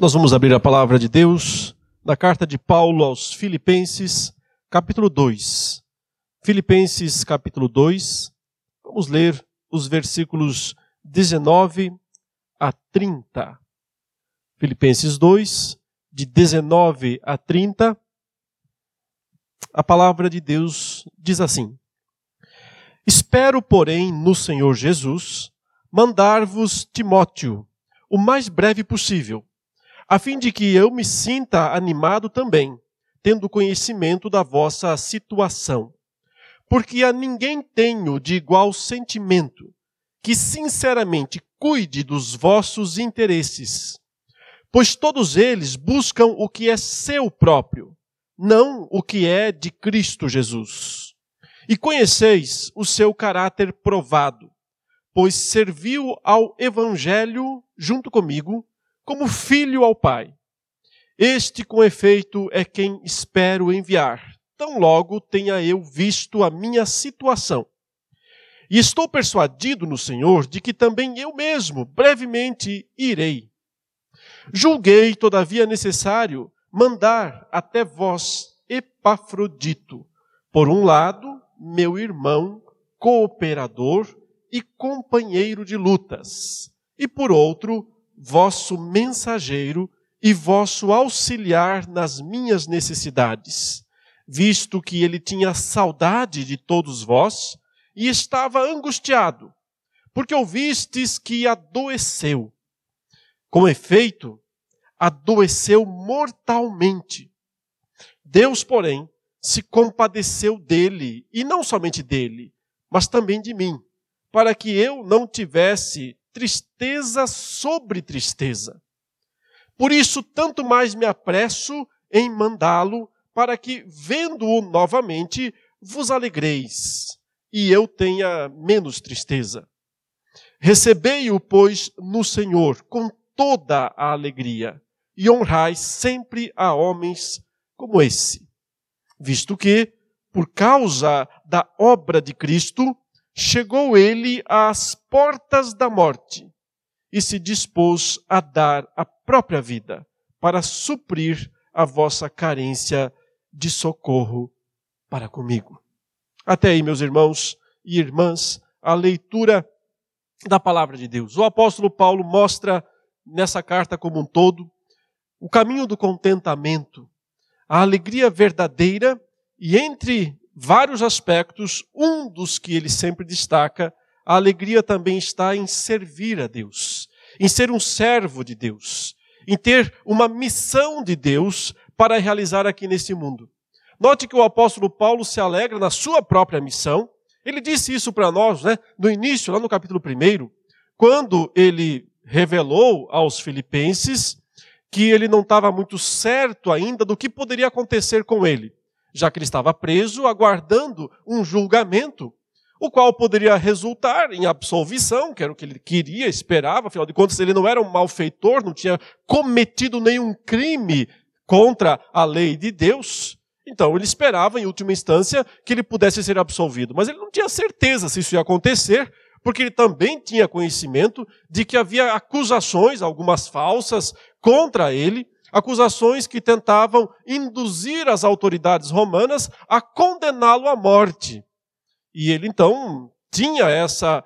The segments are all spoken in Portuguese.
Nós vamos abrir a palavra de Deus na carta de Paulo aos Filipenses, capítulo 2. Filipenses, capítulo 2. Vamos ler os versículos 19 a 30. Filipenses 2, de 19 a 30. A palavra de Deus diz assim: Espero, porém, no Senhor Jesus, mandar-vos Timóteo, o mais breve possível a fim de que eu me sinta animado também, tendo conhecimento da vossa situação. Porque a ninguém tenho de igual sentimento, que sinceramente cuide dos vossos interesses. Pois todos eles buscam o que é seu próprio, não o que é de Cristo Jesus. E conheceis o seu caráter provado, pois serviu ao Evangelho junto comigo como filho ao Pai. Este, com efeito, é quem espero enviar, tão logo tenha eu visto a minha situação. E estou persuadido no Senhor de que também eu mesmo brevemente irei. Julguei, todavia, necessário mandar até vós Epafrodito, por um lado, meu irmão, cooperador e companheiro de lutas, e por outro, vosso mensageiro e vosso auxiliar nas minhas necessidades, visto que ele tinha saudade de todos vós e estava angustiado, porque ouvistes que adoeceu. Com efeito, adoeceu mortalmente. Deus, porém, se compadeceu dele, e não somente dele, mas também de mim, para que eu não tivesse tristeza sobre tristeza. Por isso, tanto mais me apresso em mandá-lo, para que, vendo-o novamente, vos alegreis, e eu tenha menos tristeza. Recebei-o, pois, no Senhor, com toda a alegria, e honrai sempre a homens como esse, visto que, por causa da obra de Cristo, chegou ele às portas da morte e se dispôs a dar a própria vida para suprir a vossa carência de socorro para comigo. Até aí, meus irmãos e irmãs, a leitura da palavra de Deus. O apóstolo Paulo mostra nessa carta como um todo o caminho do contentamento, a alegria verdadeira e entre vários aspectos, um dos que ele sempre destaca, a alegria também está em servir a Deus, em ser um servo de Deus, em ter uma missão de Deus para realizar aqui nesse mundo. Note que o apóstolo Paulo se alegra na sua própria missão. Ele disse isso para nós, né, no início, lá no capítulo 1, quando ele revelou aos filipenses que ele não estava muito certo ainda do que poderia acontecer com ele já que ele estava preso, aguardando um julgamento, o qual poderia resultar em absolvição, que era o que ele queria, esperava, afinal de contas, ele não era um malfeitor, não tinha cometido nenhum crime contra a lei de Deus. Então ele esperava, em última instância, que ele pudesse ser absolvido. Mas ele não tinha certeza se isso ia acontecer, porque ele também tinha conhecimento de que havia acusações, algumas falsas, contra ele, acusações que tentavam induzir as autoridades romanas a condená-lo à morte. E ele então tinha essa,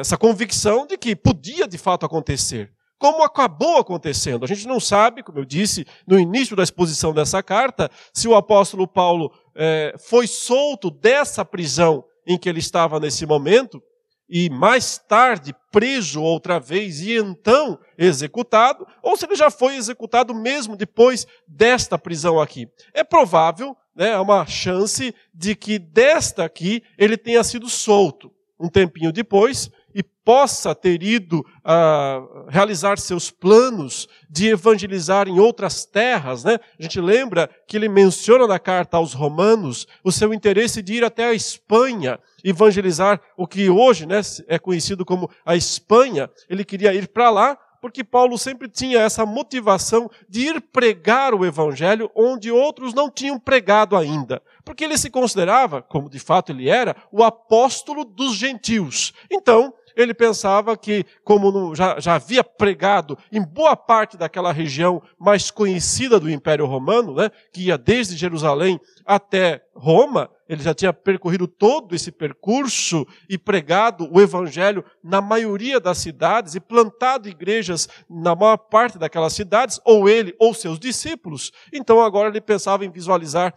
essa convicção de que podia de fato acontecer. Como acabou acontecendo? A gente não sabe, como eu disse no início da exposição dessa carta, se o apóstolo Paulo é, foi solto dessa prisão em que ele estava nesse momento, e mais tarde preso outra vez e então executado, ou se ele já foi executado mesmo depois desta prisão aqui. É provável, né, é uma chance de que desta aqui ele tenha sido solto um tempinho depois e possa ter ido uh, realizar seus planos de evangelizar em outras terras. Né? A gente lembra que ele menciona na carta aos Romanos o seu interesse de ir até a Espanha evangelizar o que hoje né, é conhecido como a Espanha. Ele queria ir para lá porque Paulo sempre tinha essa motivação de ir pregar o evangelho onde outros não tinham pregado ainda. Porque ele se considerava, como de fato ele era, o apóstolo dos gentios. Então, ele pensava que, como já, já havia pregado em boa parte daquela região mais conhecida do Império Romano, né, que ia desde Jerusalém até Roma, ele já tinha percorrido todo esse percurso e pregado o evangelho na maioria das cidades e plantado igrejas na maior parte daquelas cidades, ou ele ou seus discípulos. Então agora ele pensava em visualizar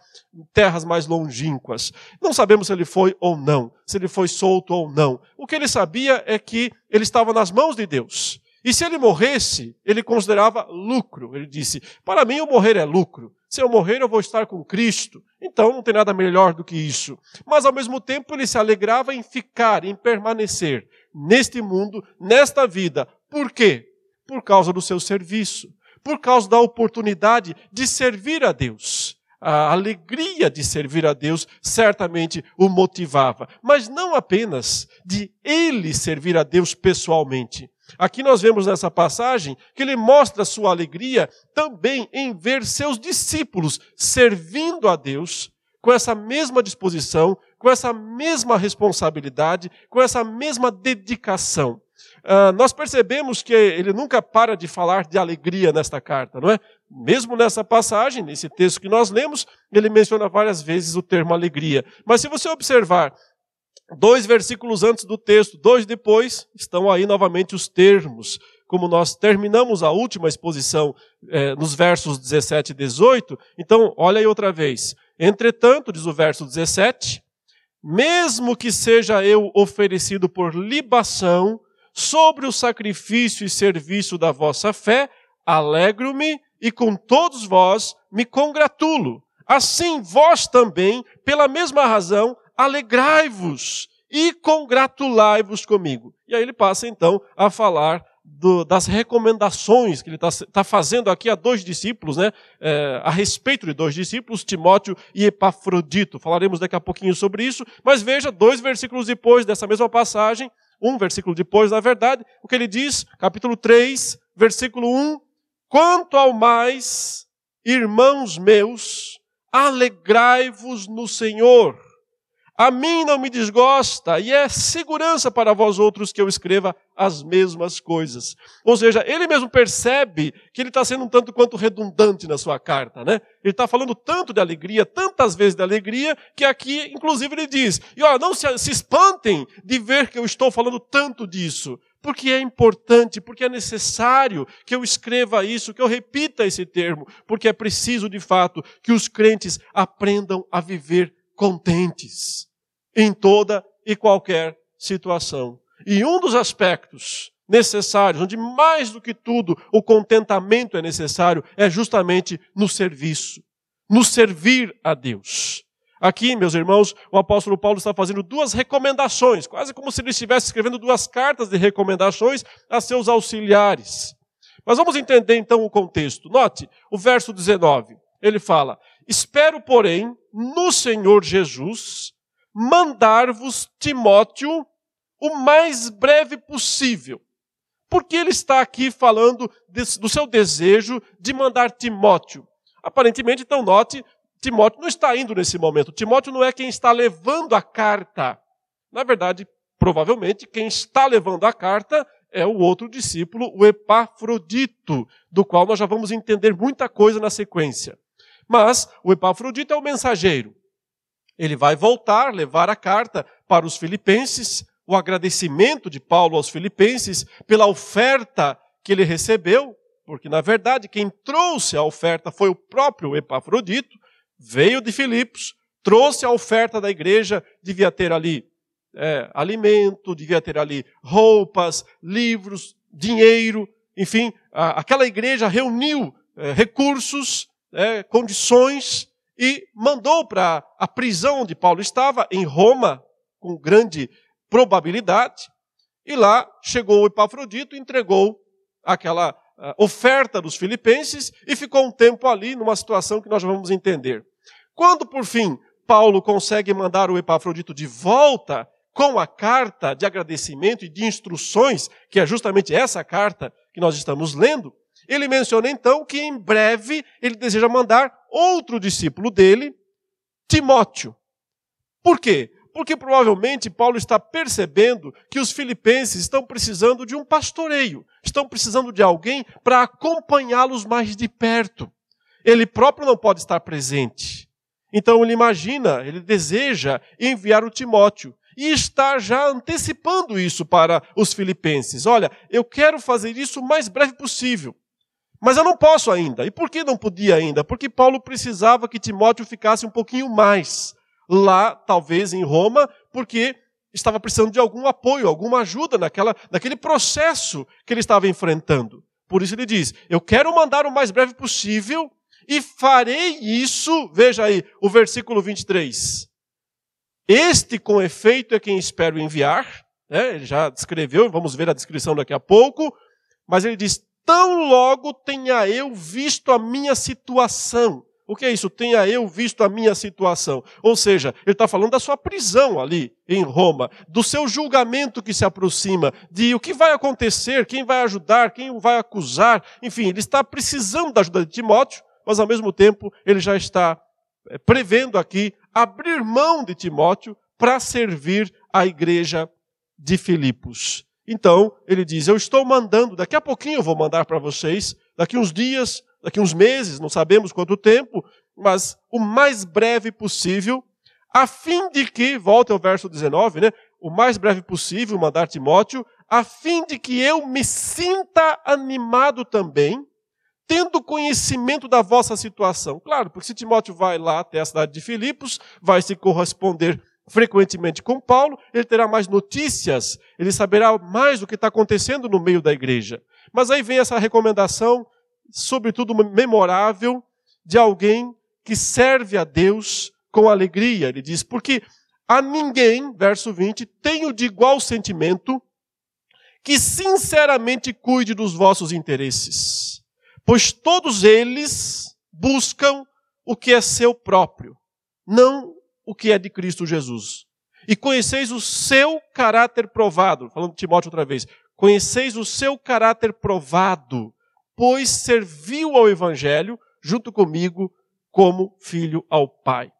terras mais longínquas. Não sabemos se ele foi ou não, se ele foi solto ou não. O que ele sabia é que ele estava nas mãos de Deus. E se ele morresse, ele considerava lucro. Ele disse: Para mim, o morrer é lucro. Se eu morrer, eu vou estar com Cristo. Então não tem nada melhor do que isso. Mas ao mesmo tempo ele se alegrava em ficar, em permanecer neste mundo, nesta vida. Por quê? Por causa do seu serviço, por causa da oportunidade de servir a Deus. A alegria de servir a Deus certamente o motivava, mas não apenas de ele servir a Deus pessoalmente, Aqui nós vemos nessa passagem que ele mostra sua alegria também em ver seus discípulos servindo a Deus com essa mesma disposição, com essa mesma responsabilidade, com essa mesma dedicação. Uh, nós percebemos que ele nunca para de falar de alegria nesta carta, não é? Mesmo nessa passagem, nesse texto que nós lemos, ele menciona várias vezes o termo alegria. Mas se você observar Dois versículos antes do texto, dois depois, estão aí novamente os termos. Como nós terminamos a última exposição eh, nos versos 17 e 18, então olha aí outra vez. Entretanto, diz o verso 17, mesmo que seja eu oferecido por libação sobre o sacrifício e serviço da vossa fé, alegro-me e com todos vós me congratulo. Assim vós também, pela mesma razão, alegrai-vos e congratulai-vos comigo. E aí ele passa então a falar do, das recomendações que ele está tá fazendo aqui a dois discípulos, né? É, a respeito de dois discípulos, Timóteo e Epafrodito. Falaremos daqui a pouquinho sobre isso, mas veja, dois versículos depois dessa mesma passagem, um versículo depois, na verdade, o que ele diz, capítulo 3, versículo 1: Quanto ao mais, irmãos meus, alegrai-vos no Senhor. A mim não me desgosta e é segurança para vós outros que eu escreva as mesmas coisas. Ou seja, ele mesmo percebe que ele está sendo um tanto quanto redundante na sua carta, né? Ele está falando tanto de alegria, tantas vezes de alegria, que aqui, inclusive, ele diz: e ó, não se, se espantem de ver que eu estou falando tanto disso porque é importante, porque é necessário que eu escreva isso, que eu repita esse termo, porque é preciso de fato que os crentes aprendam a viver contentes em toda e qualquer situação. E um dos aspectos necessários, onde mais do que tudo o contentamento é necessário, é justamente no serviço, no servir a Deus. Aqui, meus irmãos, o apóstolo Paulo está fazendo duas recomendações, quase como se ele estivesse escrevendo duas cartas de recomendações a seus auxiliares. Mas vamos entender então o contexto. Note o verso 19. Ele fala: Espero, porém, no Senhor Jesus, mandar-vos Timóteo o mais breve possível. Porque ele está aqui falando do seu desejo de mandar Timóteo. Aparentemente, então, note, Timóteo não está indo nesse momento. Timóteo não é quem está levando a carta. Na verdade, provavelmente, quem está levando a carta é o outro discípulo, o Epafrodito, do qual nós já vamos entender muita coisa na sequência. Mas o Epafrodito é o mensageiro. Ele vai voltar, levar a carta para os filipenses, o agradecimento de Paulo aos filipenses pela oferta que ele recebeu, porque na verdade quem trouxe a oferta foi o próprio Epafrodito, veio de Filipos, trouxe a oferta da igreja, devia ter ali é, alimento, devia ter ali roupas, livros, dinheiro, enfim, a, aquela igreja reuniu é, recursos, é, condições e mandou para a prisão onde Paulo estava, em Roma, com grande probabilidade. E lá chegou o Epafrodito, entregou aquela oferta dos filipenses e ficou um tempo ali numa situação que nós vamos entender. Quando, por fim, Paulo consegue mandar o Epafrodito de volta com a carta de agradecimento e de instruções, que é justamente essa carta que nós estamos lendo, ele menciona então que em breve ele deseja mandar outro discípulo dele, Timóteo. Por quê? Porque provavelmente Paulo está percebendo que os filipenses estão precisando de um pastoreio, estão precisando de alguém para acompanhá-los mais de perto. Ele próprio não pode estar presente. Então ele imagina, ele deseja enviar o Timóteo e está já antecipando isso para os filipenses. Olha, eu quero fazer isso o mais breve possível. Mas eu não posso ainda. E por que não podia ainda? Porque Paulo precisava que Timóteo ficasse um pouquinho mais lá, talvez em Roma, porque estava precisando de algum apoio, alguma ajuda naquela, naquele processo que ele estava enfrentando. Por isso ele diz: Eu quero mandar o mais breve possível e farei isso. Veja aí o versículo 23. Este, com efeito, é quem espero enviar. É, ele já descreveu, vamos ver a descrição daqui a pouco. Mas ele diz: tão logo tenha eu visto a minha situação. O que é isso? Tenha eu visto a minha situação. Ou seja, ele está falando da sua prisão ali em Roma, do seu julgamento que se aproxima, de o que vai acontecer, quem vai ajudar, quem o vai acusar. Enfim, ele está precisando da ajuda de Timóteo, mas ao mesmo tempo ele já está eh, prevendo aqui abrir mão de Timóteo para servir a igreja de Filipos. Então, ele diz: Eu estou mandando, daqui a pouquinho eu vou mandar para vocês, daqui uns dias, daqui uns meses, não sabemos quanto tempo, mas o mais breve possível, a fim de que, volte ao verso 19, né? O mais breve possível, mandar Timóteo, a fim de que eu me sinta animado também, tendo conhecimento da vossa situação. Claro, porque se Timóteo vai lá até a cidade de Filipos, vai se corresponder frequentemente com Paulo, ele terá mais notícias, ele saberá mais do que está acontecendo no meio da igreja. Mas aí vem essa recomendação, sobretudo memorável, de alguém que serve a Deus com alegria. Ele diz: Porque a ninguém, verso 20, tenho de igual sentimento que sinceramente cuide dos vossos interesses, pois todos eles buscam o que é seu próprio, não o que é de Cristo Jesus. E conheceis o seu caráter provado, falando Timóteo outra vez, conheceis o seu caráter provado, pois serviu ao Evangelho junto comigo como filho ao Pai.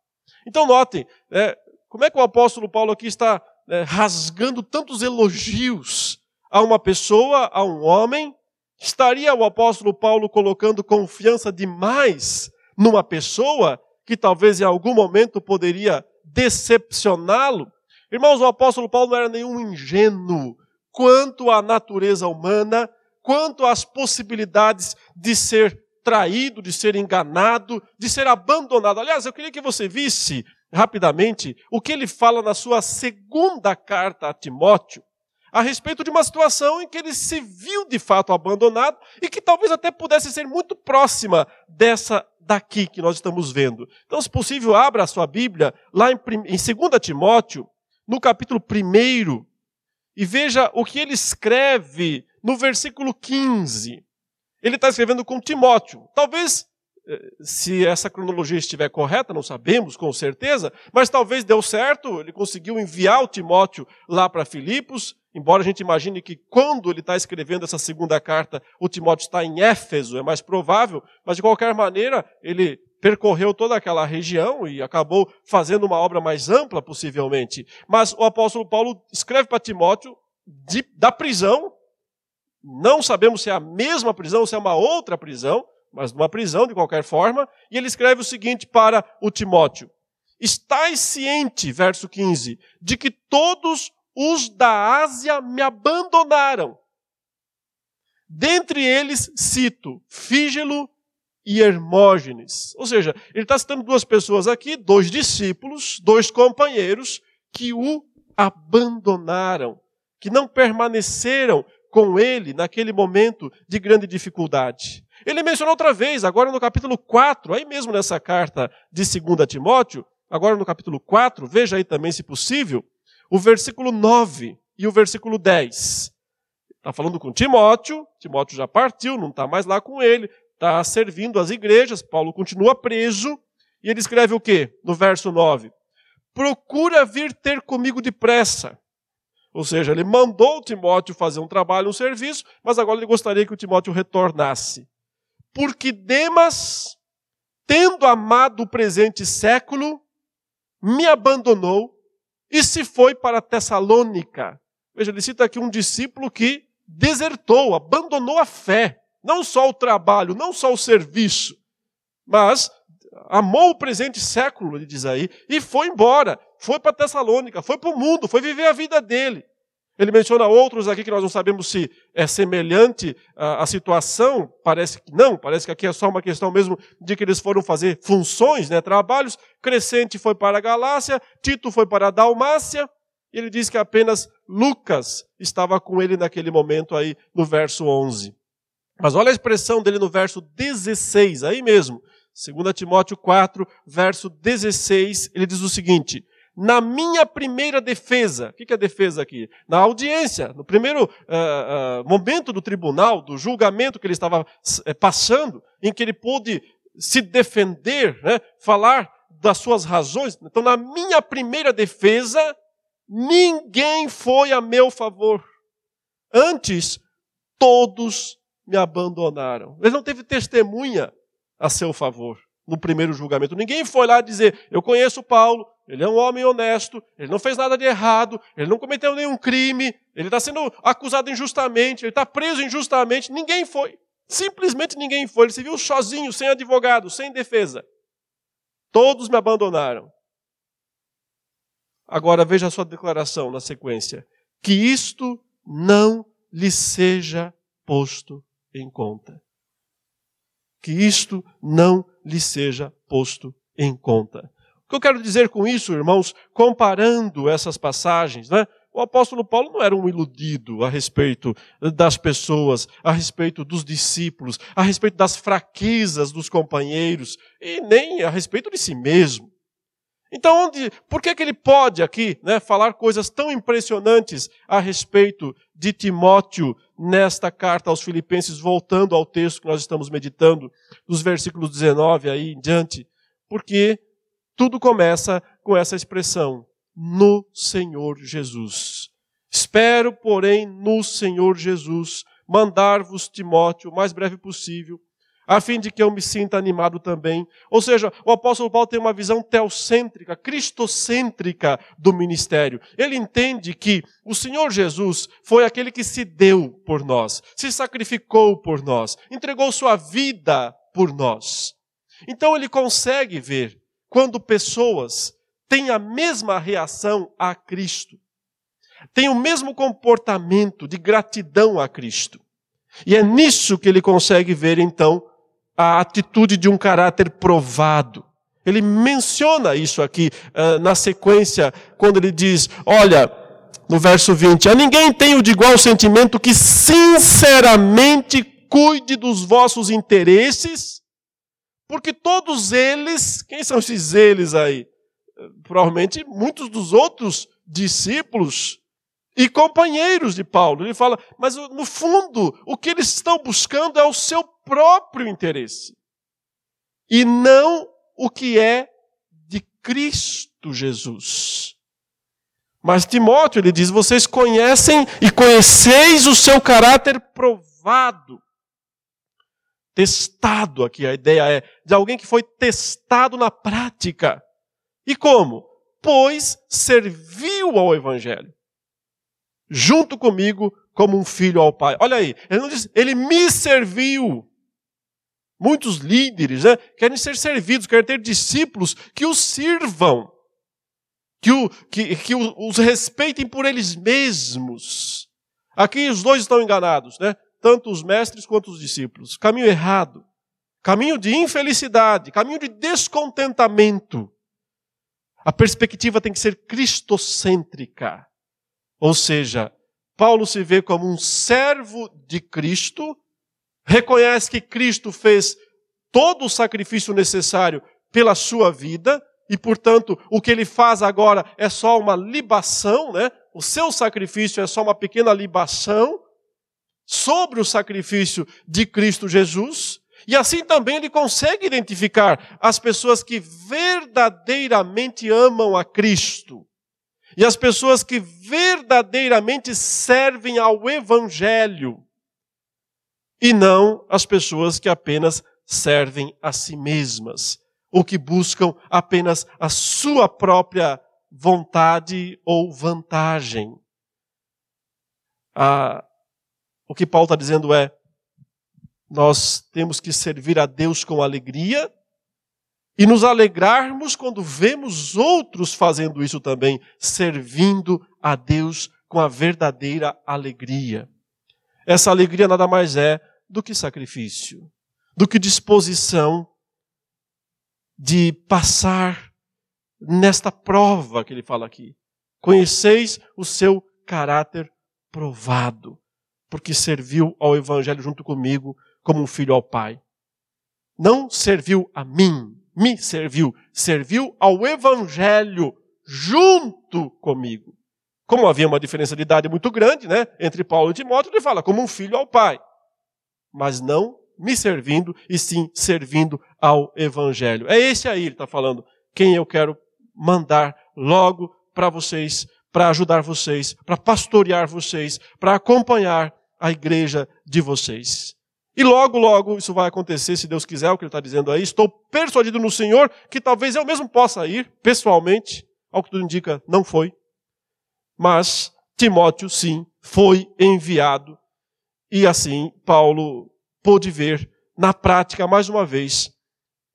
Então notem, é, como é que o apóstolo Paulo aqui está é, rasgando tantos elogios a uma pessoa, a um homem? Estaria o apóstolo Paulo colocando confiança demais numa pessoa que talvez em algum momento poderia decepcioná-lo. Irmãos, o apóstolo Paulo não era nenhum ingênuo quanto à natureza humana, quanto às possibilidades de ser traído, de ser enganado, de ser abandonado. Aliás, eu queria que você visse rapidamente o que ele fala na sua segunda carta a Timóteo, a respeito de uma situação em que ele se viu de fato abandonado e que talvez até pudesse ser muito próxima dessa daqui que nós estamos vendo. Então, se possível, abra a sua Bíblia lá em, em 2 Timóteo, no capítulo 1, e veja o que ele escreve no versículo 15. Ele está escrevendo com Timóteo. Talvez, eh, se essa cronologia estiver correta, não sabemos com certeza, mas talvez deu certo, ele conseguiu enviar o Timóteo lá para Filipos, Embora a gente imagine que quando ele está escrevendo essa segunda carta, o Timóteo está em Éfeso, é mais provável, mas de qualquer maneira, ele percorreu toda aquela região e acabou fazendo uma obra mais ampla, possivelmente. Mas o apóstolo Paulo escreve para Timóteo de, da prisão, não sabemos se é a mesma prisão ou se é uma outra prisão, mas uma prisão de qualquer forma, e ele escreve o seguinte para o Timóteo: Estais ciente, verso 15, de que todos os da Ásia me abandonaram. Dentre eles, cito Fígelo e Hermógenes. Ou seja, ele está citando duas pessoas aqui, dois discípulos, dois companheiros, que o abandonaram, que não permaneceram com ele naquele momento de grande dificuldade. Ele mencionou outra vez, agora no capítulo 4, aí mesmo nessa carta de 2 Timóteo, agora no capítulo 4, veja aí também se possível, o versículo 9 e o versículo 10. Está falando com Timóteo, Timóteo já partiu, não está mais lá com ele, está servindo as igrejas, Paulo continua preso, e ele escreve o quê? No verso 9: Procura vir ter comigo depressa. Ou seja, ele mandou Timóteo fazer um trabalho, um serviço, mas agora ele gostaria que o Timóteo retornasse. Porque Demas, tendo amado o presente século, me abandonou e se foi para Tessalônica. Veja, ele cita aqui um discípulo que desertou, abandonou a fé, não só o trabalho, não só o serviço, mas amou o presente século, ele diz aí, e foi embora, foi para Tessalônica, foi para o mundo, foi viver a vida dele. Ele menciona outros aqui que nós não sabemos se é semelhante à, situação, parece que não, parece que aqui é só uma questão mesmo de que eles foram fazer funções, né, trabalhos. Crescente foi para a Galácia, Tito foi para a Dalmácia, e ele diz que apenas Lucas estava com ele naquele momento aí no verso 11. Mas olha a expressão dele no verso 16, aí mesmo. 2 Timóteo 4, verso 16, ele diz o seguinte: na minha primeira defesa. O que é defesa aqui? Na audiência, no primeiro uh, uh, momento do tribunal, do julgamento que ele estava uh, passando, em que ele pôde se defender, né, falar das suas razões. Então, na minha primeira defesa, ninguém foi a meu favor. Antes, todos me abandonaram. Ele não teve testemunha a seu favor no primeiro julgamento. Ninguém foi lá dizer: Eu conheço Paulo, ele é um homem honesto, ele não fez nada de errado, ele não cometeu nenhum crime, ele está sendo acusado injustamente, ele está preso injustamente. Ninguém foi. Simplesmente ninguém foi. Ele se viu sozinho, sem advogado, sem defesa. Todos me abandonaram. Agora veja a sua declaração na sequência: que isto não lhe seja posto em conta. Que isto não lhe seja posto em conta. Que eu quero dizer com isso, irmãos, comparando essas passagens, né? O apóstolo Paulo não era um iludido a respeito das pessoas, a respeito dos discípulos, a respeito das fraquezas dos companheiros e nem a respeito de si mesmo. Então, onde, por que, que ele pode aqui né, falar coisas tão impressionantes a respeito de Timóteo nesta carta aos Filipenses, voltando ao texto que nós estamos meditando, dos versículos 19 aí em diante? Porque tudo começa com essa expressão: no Senhor Jesus. Espero, porém, no Senhor Jesus, mandar-vos Timóteo o mais breve possível, a fim de que eu me sinta animado também. Ou seja, o apóstolo Paulo tem uma visão teocêntrica, cristocêntrica do ministério. Ele entende que o Senhor Jesus foi aquele que se deu por nós, se sacrificou por nós, entregou sua vida por nós. Então ele consegue ver quando pessoas têm a mesma reação a Cristo, têm o mesmo comportamento de gratidão a Cristo. E é nisso que ele consegue ver, então, a atitude de um caráter provado. Ele menciona isso aqui uh, na sequência, quando ele diz: Olha, no verso 20: A ninguém tenho de igual sentimento que sinceramente cuide dos vossos interesses porque todos eles, quem são esses eles aí? Provavelmente muitos dos outros discípulos e companheiros de Paulo. Ele fala, mas no fundo, o que eles estão buscando é o seu próprio interesse. E não o que é de Cristo Jesus. Mas Timóteo, ele diz: vocês conhecem e conheceis o seu caráter provado testado aqui, a ideia é de alguém que foi testado na prática. E como? Pois serviu ao Evangelho. Junto comigo, como um filho ao Pai. Olha aí, ele não diz, ele me serviu. Muitos líderes né, querem ser servidos, querem ter discípulos que os sirvam, que, o, que, que os respeitem por eles mesmos. Aqui os dois estão enganados, né? Tanto os mestres quanto os discípulos. Caminho errado, caminho de infelicidade, caminho de descontentamento. A perspectiva tem que ser cristocêntrica. Ou seja, Paulo se vê como um servo de Cristo, reconhece que Cristo fez todo o sacrifício necessário pela sua vida, e portanto o que ele faz agora é só uma libação, né? O seu sacrifício é só uma pequena libação sobre o sacrifício de Cristo Jesus, e assim também ele consegue identificar as pessoas que verdadeiramente amam a Cristo e as pessoas que verdadeiramente servem ao Evangelho e não as pessoas que apenas servem a si mesmas ou que buscam apenas a sua própria vontade ou vantagem. Ah, o que Paulo está dizendo é: nós temos que servir a Deus com alegria e nos alegrarmos quando vemos outros fazendo isso também, servindo a Deus com a verdadeira alegria. Essa alegria nada mais é do que sacrifício, do que disposição de passar nesta prova que ele fala aqui. Conheceis o seu caráter provado, porque serviu ao Evangelho junto comigo como um filho ao Pai. Não serviu a mim, me serviu, serviu ao Evangelho junto comigo. Como havia uma diferença de idade muito grande, né, entre Paulo e Timóteo, ele fala como um filho ao Pai, mas não me servindo, e sim servindo ao Evangelho. É esse aí, ele está falando, quem eu quero mandar logo para vocês, para ajudar vocês, para pastorear vocês, para acompanhar a igreja de vocês. E logo, logo isso vai acontecer, se Deus quiser, o que ele está dizendo aí. Estou persuadido no Senhor que talvez eu mesmo possa ir, pessoalmente, ao que tudo indica, não foi. Mas Timóteo, sim, foi enviado. E assim, Paulo pôde ver, na prática, mais uma vez,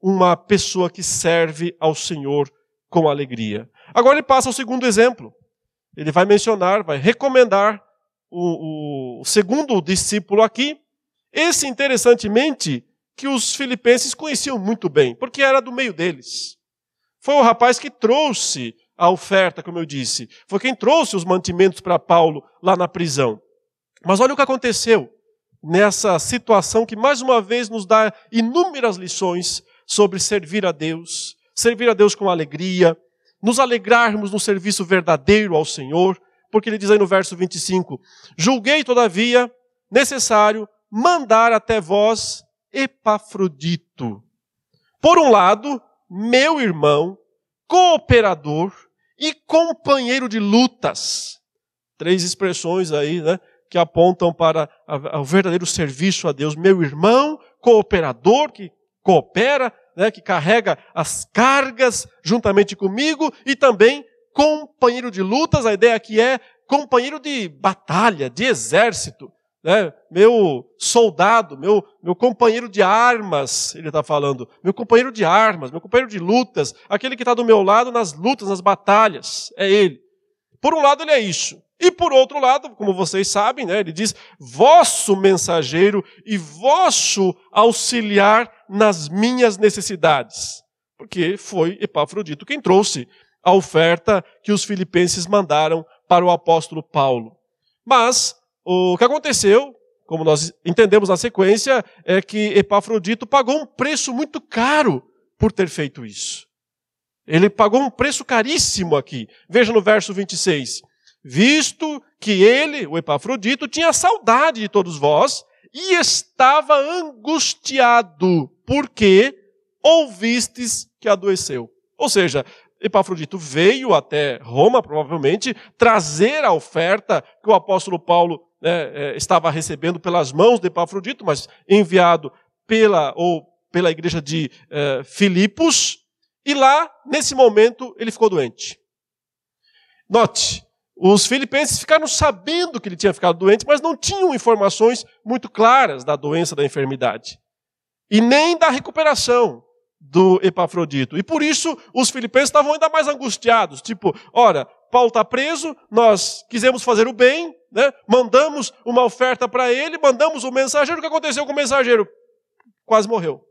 uma pessoa que serve ao Senhor com alegria. Agora ele passa ao segundo exemplo. Ele vai mencionar, vai recomendar o, o segundo discípulo aqui. Esse, interessantemente, que os filipenses conheciam muito bem, porque era do meio deles. Foi o rapaz que trouxe a oferta, como eu disse. Foi quem trouxe os mantimentos para Paulo lá na prisão. Mas olha o que aconteceu nessa situação que mais uma vez nos dá inúmeras lições sobre servir a Deus, servir a Deus com alegria, nos alegrarmos no serviço verdadeiro ao Senhor, porque ele diz aí no verso 25: Julguei, todavia, necessário mandar até vós Epafrodito. Por um lado, meu irmão, cooperador e companheiro de lutas. Três expressões aí, né? que apontam para o verdadeiro serviço a Deus. Meu irmão, cooperador, que coopera, né, que carrega as cargas juntamente comigo, e também companheiro de lutas, a ideia aqui é companheiro de batalha, de exército, né, meu soldado, meu, meu companheiro de armas, ele está falando, meu companheiro de armas, meu companheiro de lutas, aquele que está do meu lado nas lutas, nas batalhas, é ele. Por um lado, ele é isso. E por outro lado, como vocês sabem, né, ele diz: vosso mensageiro e vosso auxiliar nas minhas necessidades. Porque foi Epafrodito quem trouxe a oferta que os filipenses mandaram para o apóstolo Paulo. Mas o que aconteceu, como nós entendemos na sequência, é que Epafrodito pagou um preço muito caro por ter feito isso. Ele pagou um preço caríssimo aqui. Veja no verso 26 visto que ele, o Epafrodito, tinha saudade de todos vós e estava angustiado, porque ouvistes que adoeceu. Ou seja, Epafrodito veio até Roma, provavelmente, trazer a oferta que o apóstolo Paulo né, é, estava recebendo pelas mãos de Epafrodito, mas enviado pela, ou pela igreja de é, Filipos, e lá, nesse momento, ele ficou doente. Note, os filipenses ficaram sabendo que ele tinha ficado doente, mas não tinham informações muito claras da doença, da enfermidade. E nem da recuperação do Epafrodito. E por isso os filipenses estavam ainda mais angustiados. Tipo, ora, Paulo está preso, nós quisemos fazer o bem, né? mandamos uma oferta para ele, mandamos o mensageiro. O que aconteceu com o mensageiro? Quase morreu.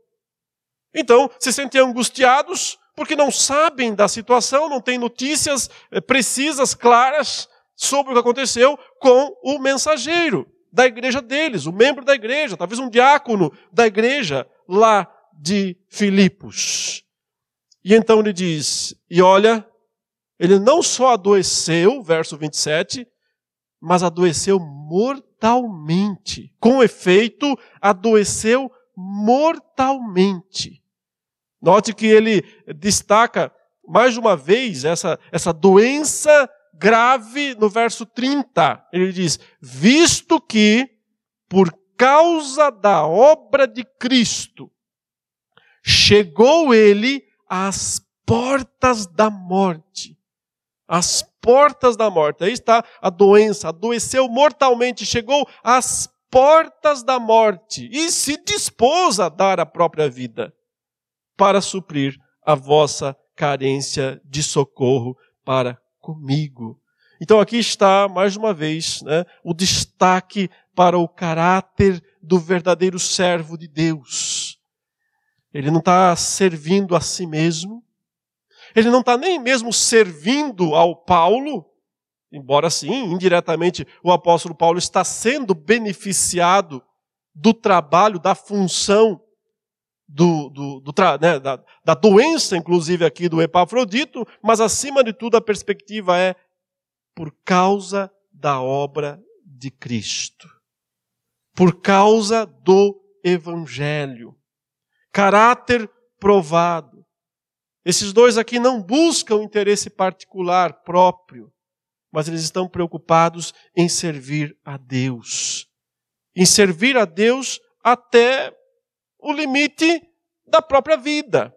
Então, se sentiam angustiados, porque não sabem da situação, não têm notícias eh, precisas, claras sobre o que aconteceu com o mensageiro da igreja deles, o membro da igreja, talvez um diácono da igreja lá de Filipos. E então ele diz: E olha, ele não só adoeceu, verso 27, mas adoeceu mortalmente. Com efeito, adoeceu mortalmente. Note que ele destaca mais uma vez essa, essa doença grave no verso 30. Ele diz: Visto que, por causa da obra de Cristo, chegou ele às portas da morte. Às portas da morte. Aí está a doença, adoeceu mortalmente, chegou às portas da morte e se dispôs a dar a própria vida para suprir a vossa carência de socorro para comigo. Então aqui está, mais uma vez, né, o destaque para o caráter do verdadeiro servo de Deus. Ele não está servindo a si mesmo, ele não está nem mesmo servindo ao Paulo, embora sim, indiretamente, o apóstolo Paulo está sendo beneficiado do trabalho, da função, do, do, do né, da, da doença, inclusive aqui do Epafrodito, mas acima de tudo a perspectiva é por causa da obra de Cristo, por causa do Evangelho. Caráter provado. Esses dois aqui não buscam interesse particular próprio, mas eles estão preocupados em servir a Deus. Em servir a Deus até o limite da própria vida.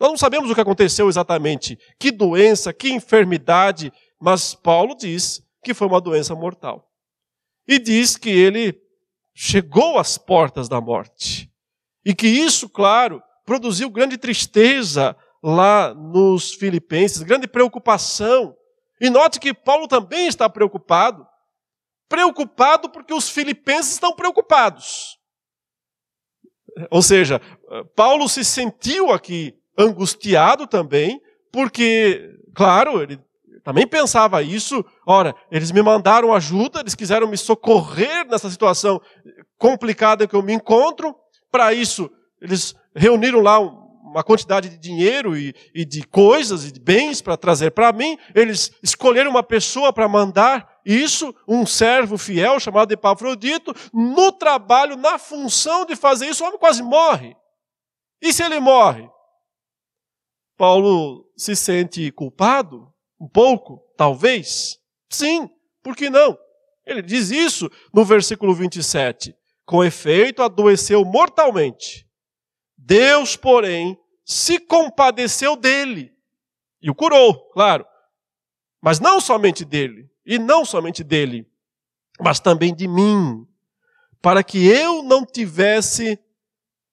Nós não sabemos o que aconteceu exatamente, que doença, que enfermidade, mas Paulo diz que foi uma doença mortal. E diz que ele chegou às portas da morte. E que isso, claro, produziu grande tristeza lá nos Filipenses, grande preocupação. E note que Paulo também está preocupado. Preocupado porque os filipenses estão preocupados. Ou seja, Paulo se sentiu aqui angustiado também, porque, claro, ele também pensava isso. Ora, eles me mandaram ajuda, eles quiseram me socorrer nessa situação complicada que eu me encontro. Para isso, eles reuniram lá uma quantidade de dinheiro e, e de coisas e de bens para trazer para mim. Eles escolheram uma pessoa para mandar isso, um servo fiel chamado Epafrodito, no trabalho, na função de fazer isso, o homem quase morre. E se ele morre? Paulo se sente culpado? Um pouco? Talvez? Sim, por que não? Ele diz isso no versículo 27. Com efeito, adoeceu mortalmente. Deus, porém, se compadeceu dele e o curou, claro. Mas não somente dele, e não somente dele, mas também de mim, para que eu não tivesse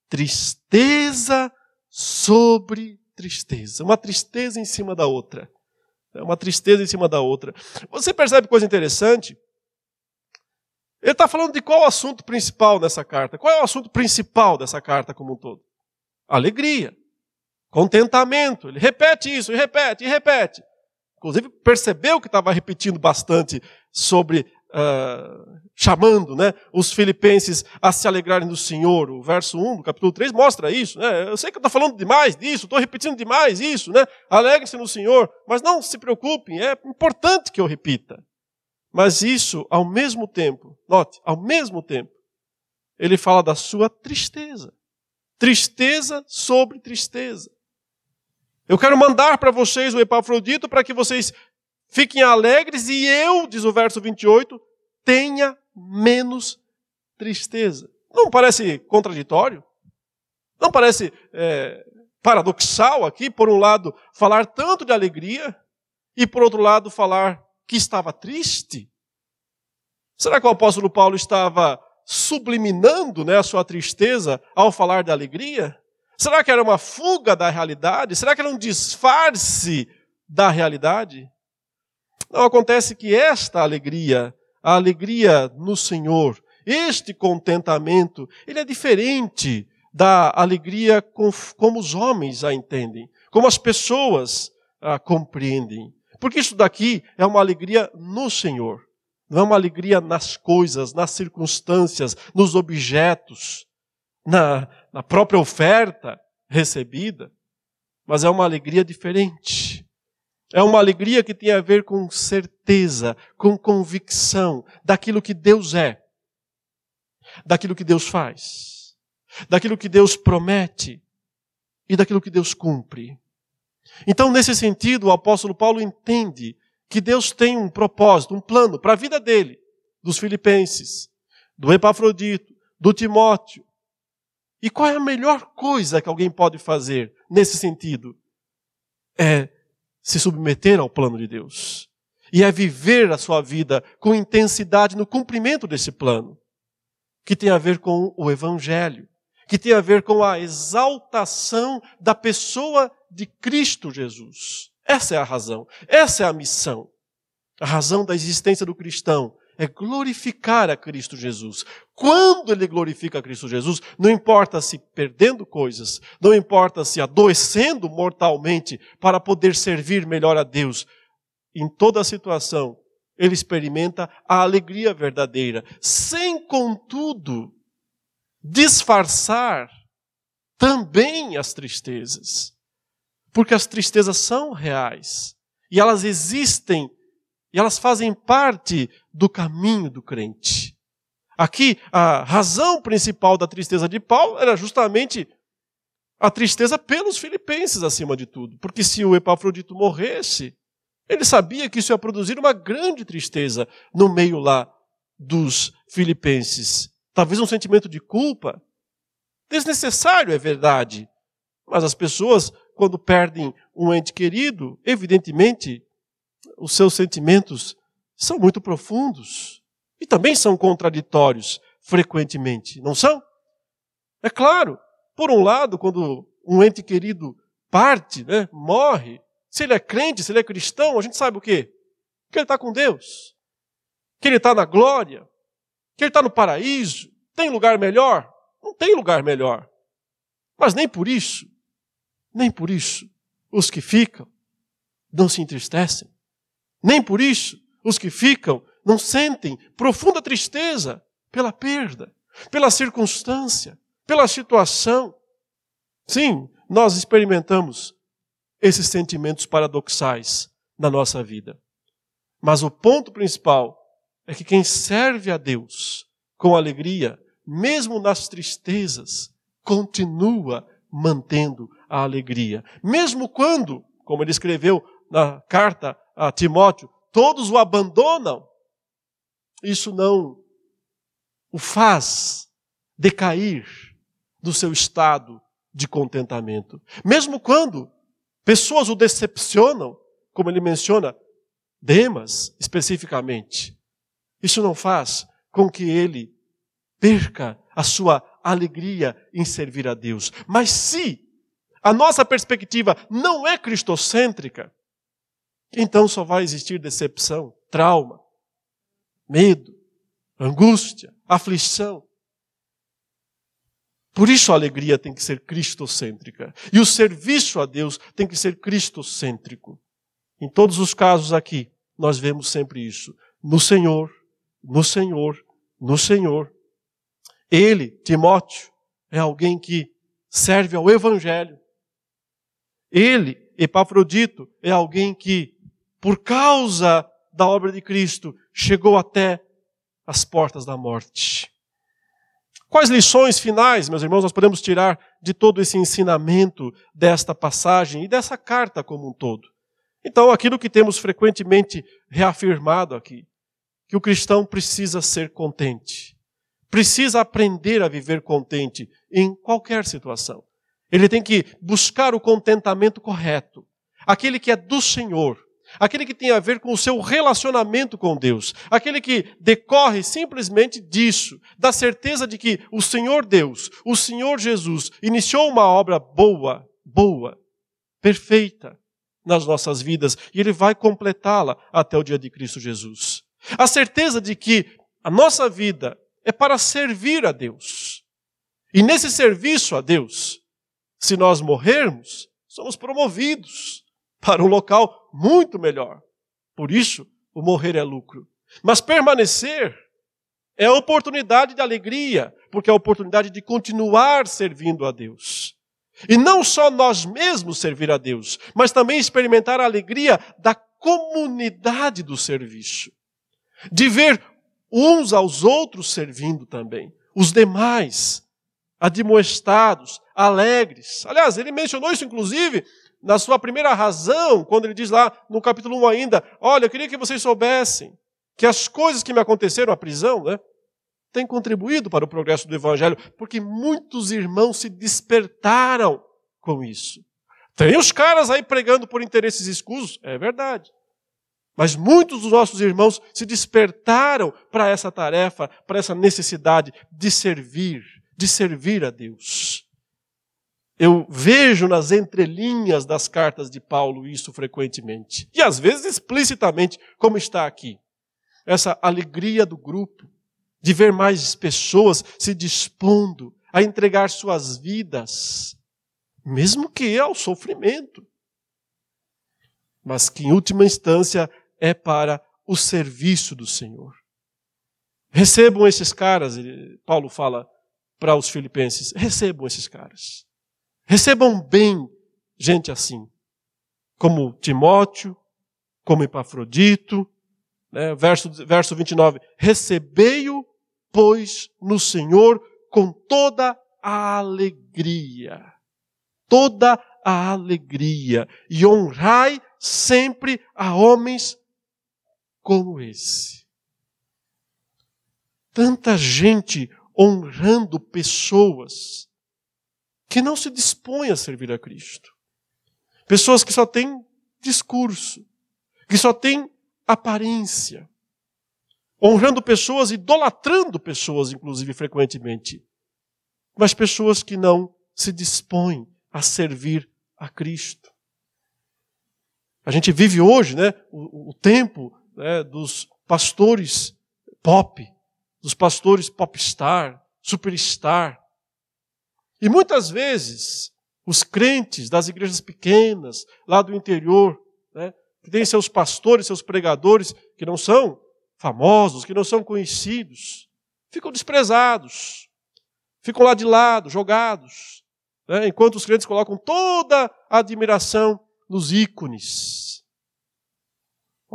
tristeza sobre tristeza, uma tristeza em cima da outra. Uma tristeza em cima da outra. Você percebe coisa interessante? Ele está falando de qual o assunto principal nessa carta? Qual é o assunto principal dessa carta como um todo? Alegria, contentamento. Ele repete isso, e repete, e repete. Inclusive, percebeu que estava repetindo bastante sobre uh, chamando né, os filipenses a se alegrarem do Senhor. O verso 1 do capítulo 3 mostra isso. Né? Eu sei que eu estou falando demais disso, estou repetindo demais isso. Né? Alegrem-se no Senhor, mas não se preocupem, é importante que eu repita. Mas isso, ao mesmo tempo, note, ao mesmo tempo, ele fala da sua tristeza. Tristeza sobre tristeza. Eu quero mandar para vocês o Epafrodito para que vocês fiquem alegres e eu, diz o verso 28, tenha menos tristeza. Não parece contraditório? Não parece é, paradoxal aqui, por um lado, falar tanto de alegria e, por outro lado, falar que estava triste? Será que o apóstolo Paulo estava subliminando né, a sua tristeza ao falar de alegria? Será que era uma fuga da realidade? Será que era um disfarce da realidade? Não, acontece que esta alegria a alegria no Senhor, este contentamento, ele é diferente da alegria como os homens a entendem, como as pessoas a compreendem. Porque isso daqui é uma alegria no Senhor, não é uma alegria nas coisas, nas circunstâncias, nos objetos, na, na própria oferta recebida, mas é uma alegria diferente. É uma alegria que tem a ver com certeza, com convicção daquilo que Deus é, daquilo que Deus faz, daquilo que Deus promete e daquilo que Deus cumpre. Então, nesse sentido, o apóstolo Paulo entende que Deus tem um propósito, um plano para a vida dele, dos filipenses, do Epafrodito, do Timóteo. E qual é a melhor coisa que alguém pode fazer nesse sentido? É se submeter ao plano de Deus. E é viver a sua vida com intensidade no cumprimento desse plano, que tem a ver com o Evangelho, que tem a ver com a exaltação da pessoa de Cristo Jesus. Essa é a razão, essa é a missão. A razão da existência do cristão é glorificar a Cristo Jesus. Quando ele glorifica a Cristo Jesus, não importa se perdendo coisas, não importa se adoecendo mortalmente para poder servir melhor a Deus, em toda situação, ele experimenta a alegria verdadeira, sem, contudo, disfarçar também as tristezas. Porque as tristezas são reais e elas existem e elas fazem parte do caminho do crente. Aqui, a razão principal da tristeza de Paulo era justamente a tristeza pelos filipenses, acima de tudo. Porque se o Epafrodito morresse, ele sabia que isso ia produzir uma grande tristeza no meio lá dos filipenses. Talvez um sentimento de culpa. Desnecessário, é verdade. Mas as pessoas, quando perdem um ente querido, evidentemente os seus sentimentos são muito profundos e também são contraditórios frequentemente, não são? É claro, por um lado, quando um ente querido parte, né, morre, se ele é crente, se ele é cristão, a gente sabe o quê? Que ele está com Deus, que ele está na glória, que ele está no paraíso. Tem lugar melhor? Não tem lugar melhor. Mas nem por isso, nem por isso, os que ficam não se entristecem. Nem por isso os que ficam não sentem profunda tristeza pela perda, pela circunstância, pela situação. Sim, nós experimentamos esses sentimentos paradoxais na nossa vida. Mas o ponto principal é que quem serve a Deus com alegria, mesmo nas tristezas, continua mantendo a alegria. Mesmo quando, como ele escreveu na carta a Timóteo, todos o abandonam, isso não o faz decair do seu estado de contentamento. Mesmo quando pessoas o decepcionam, como ele menciona, Demas especificamente, isso não faz com que ele perca a sua alegria em servir a Deus. Mas se a nossa perspectiva não é cristocêntrica, então só vai existir decepção, trauma, medo, angústia, aflição. Por isso a alegria tem que ser cristocêntrica. E o serviço a Deus tem que ser cristocêntrico. Em todos os casos aqui, nós vemos sempre isso. No Senhor, no Senhor, no Senhor. Ele, Timóteo, é alguém que serve ao Evangelho. Ele, Epafrodito, é alguém que por causa da obra de Cristo, chegou até as portas da morte. Quais lições finais, meus irmãos, nós podemos tirar de todo esse ensinamento desta passagem e dessa carta como um todo? Então, aquilo que temos frequentemente reafirmado aqui, que o cristão precisa ser contente, precisa aprender a viver contente em qualquer situação. Ele tem que buscar o contentamento correto, aquele que é do Senhor, aquele que tem a ver com o seu relacionamento com Deus, aquele que decorre simplesmente disso, da certeza de que o Senhor Deus, o Senhor Jesus, iniciou uma obra boa, boa, perfeita nas nossas vidas e ele vai completá-la até o dia de Cristo Jesus. A certeza de que a nossa vida é para servir a Deus. E nesse serviço a Deus, se nós morrermos, somos promovidos para um local muito melhor. Por isso, o morrer é lucro. Mas permanecer é a oportunidade de alegria, porque é a oportunidade de continuar servindo a Deus. E não só nós mesmos servir a Deus, mas também experimentar a alegria da comunidade do serviço. De ver uns aos outros servindo também. Os demais, admoestados, alegres. Aliás, ele mencionou isso inclusive na sua primeira razão, quando ele diz lá no capítulo 1 ainda: Olha, eu queria que vocês soubessem que as coisas que me aconteceram na prisão, né, têm contribuído para o progresso do Evangelho, porque muitos irmãos se despertaram com isso. Tem os caras aí pregando por interesses escusos, é verdade. Mas muitos dos nossos irmãos se despertaram para essa tarefa, para essa necessidade de servir, de servir a Deus. Eu vejo nas entrelinhas das cartas de Paulo isso frequentemente. E às vezes explicitamente, como está aqui. Essa alegria do grupo, de ver mais pessoas se dispondo a entregar suas vidas, mesmo que ao sofrimento. Mas que em última instância é para o serviço do Senhor. Recebam esses caras, Paulo fala para os filipenses, recebam esses caras. Recebam bem gente assim, como Timóteo, como Epafrodito, né? verso, verso 29, recebei-o, pois, no Senhor com toda a alegria, toda a alegria, e honrai sempre a homens como esse. Tanta gente honrando pessoas que não se dispõem a servir a Cristo. Pessoas que só têm discurso, que só têm aparência. Honrando pessoas, idolatrando pessoas, inclusive, frequentemente. Mas pessoas que não se dispõem a servir a Cristo. A gente vive hoje, né, o, o tempo né, dos pastores pop, dos pastores popstar, superstar. E muitas vezes, os crentes das igrejas pequenas, lá do interior, né, que têm seus pastores, seus pregadores, que não são famosos, que não são conhecidos, ficam desprezados, ficam lá de lado, jogados, né, enquanto os crentes colocam toda a admiração nos ícones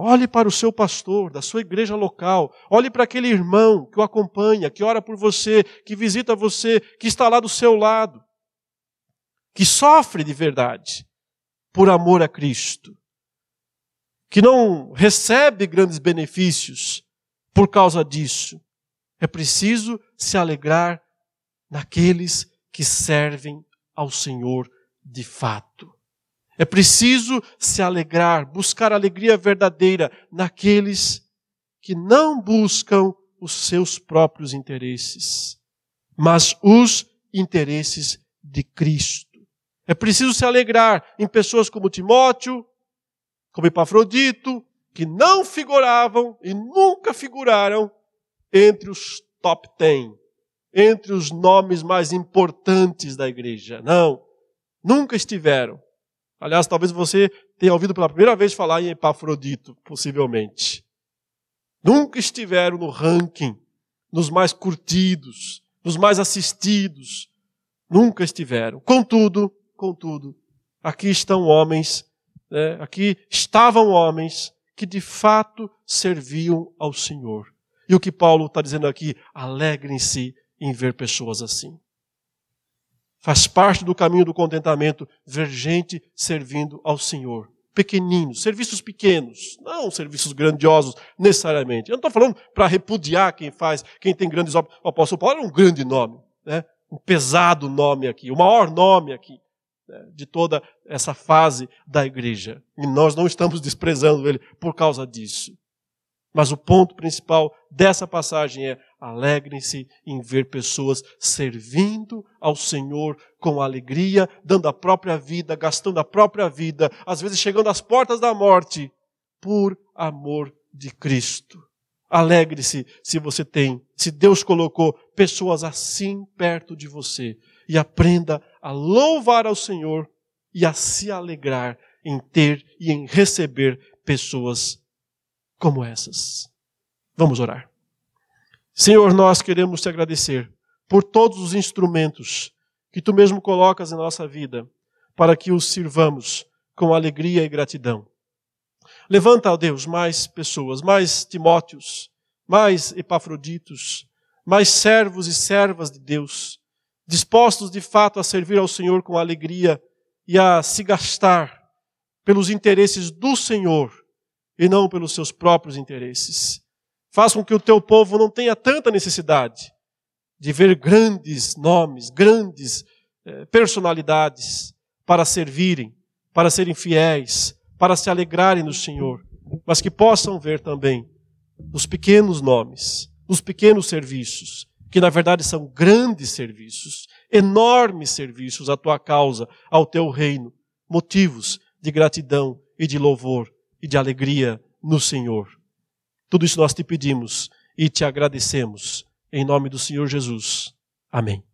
Olhe para o seu pastor, da sua igreja local. Olhe para aquele irmão que o acompanha, que ora por você, que visita você, que está lá do seu lado, que sofre de verdade por amor a Cristo, que não recebe grandes benefícios por causa disso. É preciso se alegrar naqueles que servem ao Senhor de fato. É preciso se alegrar, buscar alegria verdadeira naqueles que não buscam os seus próprios interesses, mas os interesses de Cristo. É preciso se alegrar em pessoas como Timóteo, como Epafrodito, que não figuravam e nunca figuraram entre os top ten, entre os nomes mais importantes da igreja. Não, nunca estiveram. Aliás, talvez você tenha ouvido pela primeira vez falar em Epafrodito, possivelmente. Nunca estiveram no ranking, nos mais curtidos, nos mais assistidos. Nunca estiveram. Contudo, contudo, aqui estão homens, né, aqui estavam homens que de fato serviam ao Senhor. E o que Paulo está dizendo aqui, alegrem-se em ver pessoas assim. Faz parte do caminho do contentamento ver gente servindo ao Senhor. Pequeninos, serviços pequenos, não serviços grandiosos necessariamente. Eu não estou falando para repudiar quem faz, quem tem grandes obras. O apóstolo Paulo era um grande nome, né? um pesado nome aqui, o maior nome aqui né? de toda essa fase da igreja. E nós não estamos desprezando ele por causa disso. Mas o ponto principal dessa passagem é alegrem-se em ver pessoas servindo ao Senhor com alegria, dando a própria vida, gastando a própria vida, às vezes chegando às portas da morte, por amor de Cristo. Alegre-se se você tem, se Deus colocou pessoas assim perto de você. E aprenda a louvar ao Senhor e a se alegrar em ter e em receber pessoas como essas. Vamos orar. Senhor, nós queremos te agradecer por todos os instrumentos que tu mesmo colocas em nossa vida para que os sirvamos com alegria e gratidão. Levanta, ó Deus, mais pessoas, mais Timóteos, mais Epafroditos, mais servos e servas de Deus, dispostos de fato a servir ao Senhor com alegria e a se gastar pelos interesses do Senhor e não pelos seus próprios interesses. Faz com que o teu povo não tenha tanta necessidade de ver grandes nomes, grandes eh, personalidades para servirem, para serem fiéis, para se alegrarem no Senhor, mas que possam ver também os pequenos nomes, os pequenos serviços, que na verdade são grandes serviços, enormes serviços à tua causa, ao teu reino, motivos de gratidão e de louvor e de alegria no Senhor. Tudo isso nós te pedimos e te agradecemos. Em nome do Senhor Jesus. Amém.